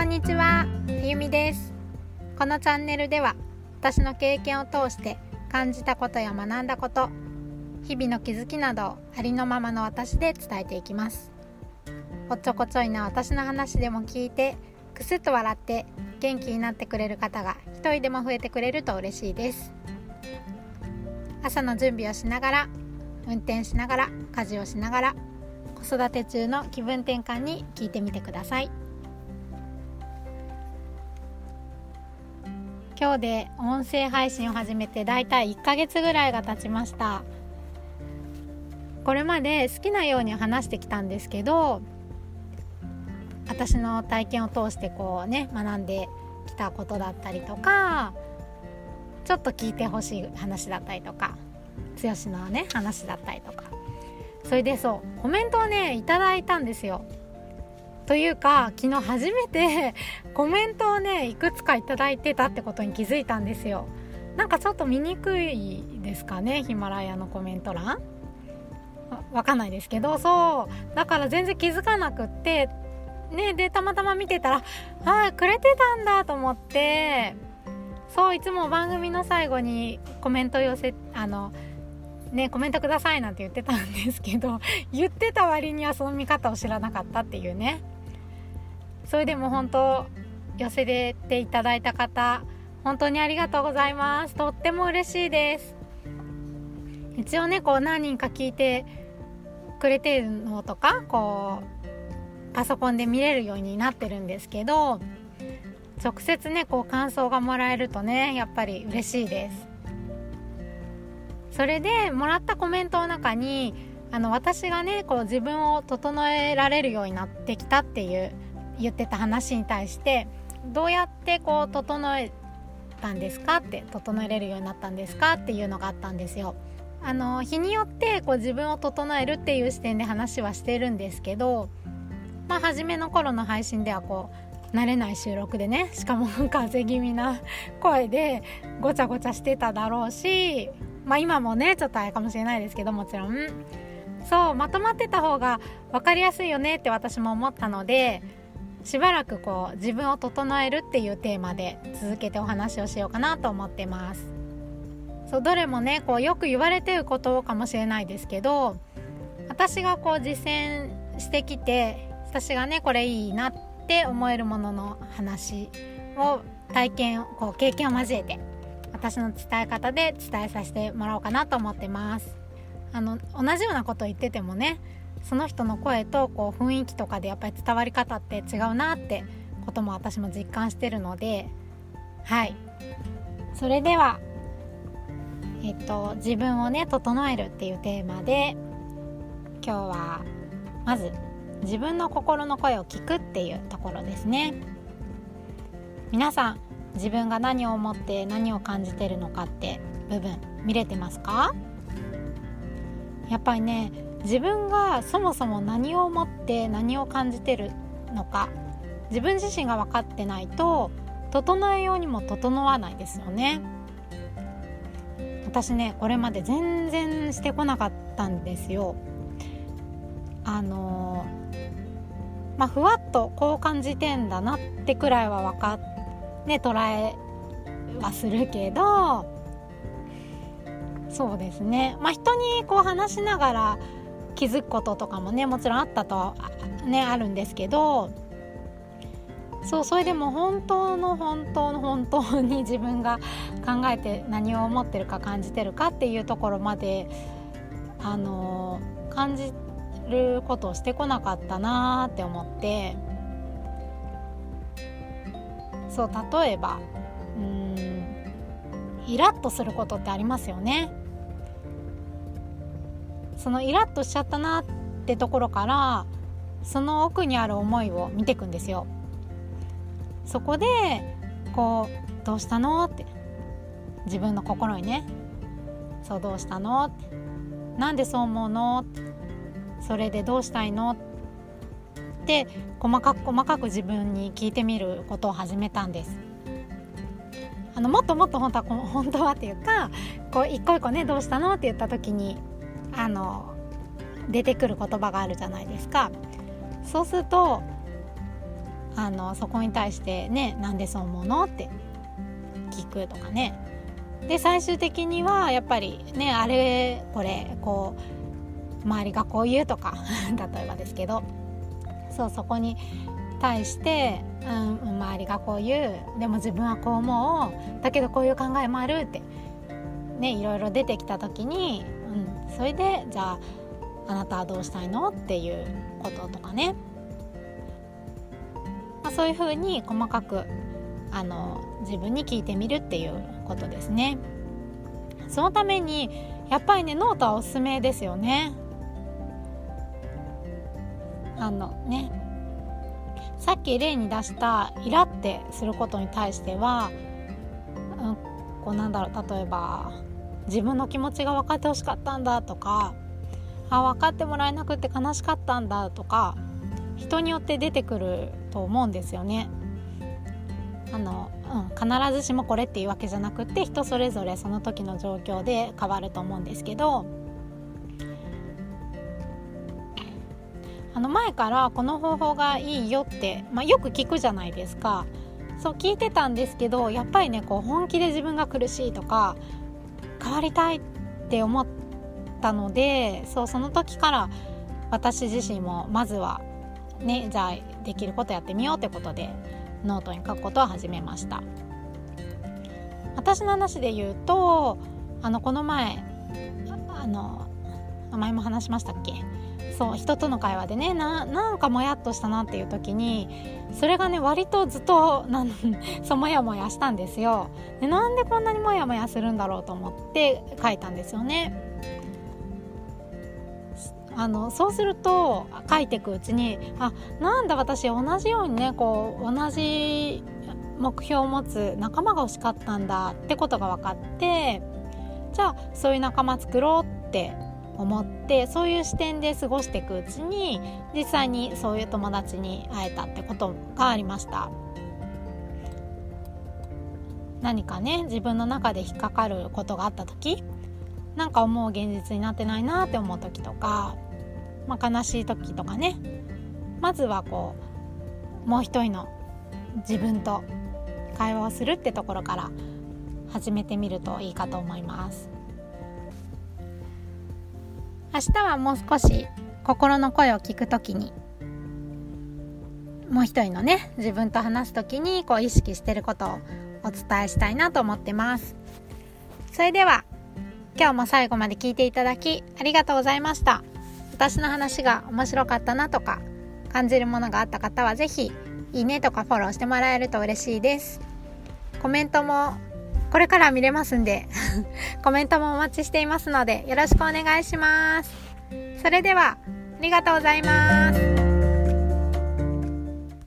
こんにちは、ゆみです。このチャンネルでは私の経験を通して感じたことや学んだこと日々の気づきなどをありのままの私で伝えていきます。おっちょこちょいな私の話でも聞いてくすっと笑って元気になってくれる方が一人でも増えてくれると嬉しいです。朝の準備をしながら運転しながら家事をしながら子育て中の気分転換に聞いてみてください。今日で音声配信を始めてだいたい1ヶ月ぐらいが経ちました。これまで好きなように話してきたんですけど私の体験を通してこうね学んできたことだったりとかちょっと聞いてほしい話だったりとか剛のね話だったりとか。それでそうコメントをねいただいたんですよ。というか昨日初めて コメントをねいくつか頂いてたってことに気づいたんですよ。なんかちょっと見にくいですかねヒマラヤのコメント欄。わかんないですけどそう。だから全然気づかなくってねでたまたま見てたらああくれてたんだと思って。そういつも番組の最後にコメント寄せあのねコメントくださいなんて言ってたんですけど言ってた割にはその見方を知らなかったっていうね。それでも本当寄せていただいた方本当にありがとうございます。とっても嬉しいです。一応ねこう何人か聞いてくれてるのとかこうパソコンで見れるようになってるんですけど直接ねこう感想がもらえるとねやっぱり嬉しいです。それでもらったコメントの中にあの私がねこう自分を整えられるようになってきたっていう言ってた話に対してどうやってこう整えたんですかって整えれるようになったんですかっていうのがあったんですよ。あの日によってこう自分を整えるっていう視点で話はしてるんですけどまあ初めの頃の配信ではこう慣れない収録でねしかも風邪気味な声でごちゃごちゃしてただろうしまあ今もねちょっとあれかもしれないですけどもちろんそうまとまってた方が分かりやすいよねって私も思ったのでしばらくこう自分を整えるっていうテーマで続けてお話をしようかなと思ってます。そうどれもねこうよく言われてることかもしれないですけど私がこう実践してきて私がねこれいいなって思えるものの話を体験こう経験を交えて私の伝え方で伝えさせてもらおうかなと思ってます。あの同じようなこと言っててもねその人の声とこう雰囲気とかでやっぱり伝わり方って違うなってことも私も実感してるのではい。それではえっと自分をね整えるっていうテーマで今日はまず自分の心の声を聞くっていうところですね。皆さん自分が何を思って何を感じてるのかって部分見れてますか？やっぱりね自分がそもそも何を思って何を感じてるのか自分自身が分かってないと整えようにも整わないですよね。私ねこれまで全然してこなかったんですよ。あのまあふわっとこう感じてんだなってくらいは分かっね捉えはするけどそうですね。まあ人にこう話しながら気づくこととかもねもちろんあったとねあるんですけどそうそれでも本当の本当の本当に自分が考えて何を思ってるか感じてるかっていうところまであの感じることをしてこなかったなって思って。そう例えばうんイラッとすることってありますよね。そのイラッとしちゃったなってところからその奥にある思いを見ていくんですよそこでこう「どうしたの?」って自分の心にね「そうどうしたの?」って「なんでそう思うの?」って「それでどうしたいの?」って細かく細かく自分に聞いてみることを始めたんです。あのもっともっと本当は本当はっていうかこう一個一個ねどうしたの？って言った時にあの出てくる言葉があるじゃないですか。そうするとあのそこに対してねなんでそう思うの？って聞くとかね。で最終的にはやっぱりねあれこれこう周りがこう言うとか 例えばですけど。そうそこに対して、うん、周りがこう言う。でも自分はこう思う。だけどこういう考えもあるってねいろいろ出てきた時に、それでじゃああなたはどうしたいの？っていうこととかね、まあ、そういうふうに細かくあの自分に聞いてみるっていうことですね。そのためにやっぱりねノートはおすすめですよね。あのね。さっき例に出したイラってすることに対しては、うん、こうなんだろう例えば自分の気持ちが分かってほしかったんだとかあ分かってもらえなくて悲しかったんだとか人によって出てくると思うんですよね。あのうん、必ずしもこれっていうわけじゃなくて人それぞれその時の状況で変わると思うんですけどあの前からこの方法がいいよって、まあ、よく聞くじゃないですかそう聞いてたんですけどやっぱりねこう本気で自分が苦しいとか変わりたいって思ったのでそうその時から私自身もまずはねじゃあできることやってみようってことでノートに書くことを始めました。私の話で言うとあのこの前あの前も話しましたっけ？そう人との会話でねなんかもやっとしたなっていう時にそれがね割とずっとなん そうもやもやしたんですよ。でなんでこんなにもやもやするんだろうと思って書いたんですよね。あのそうすると書いていくうちにあなんだ私同じようにねこう同じ目標を持つ仲間が欲しかったんだってことが分かってじゃあそういう仲間作ろうって思ってそういう視点で過ごしていくうちに実際にそういう友達に会えたってことがありました何かね自分の中で引っかかることがあった時なんか思う現実になってないなって思う時とか、まあ、悲しい時とかねまずはこうもう一人の自分と会話をするってところから始めてみるといいかと思います。明日はもう少し心の声を聞くときにもう一人のね自分と話すときにこう意識してることをお伝えしたいなと思ってます。それでは今日も最後まで聞いていただきありがとうございました。私の話が面白かったなとか感じるものがあった方は是非いいねとかフォローしてもらえると嬉しいです。コメントもこれから見れますんで コメントもお待ちしていますのでよろしくお願いします。それではありがとうございます。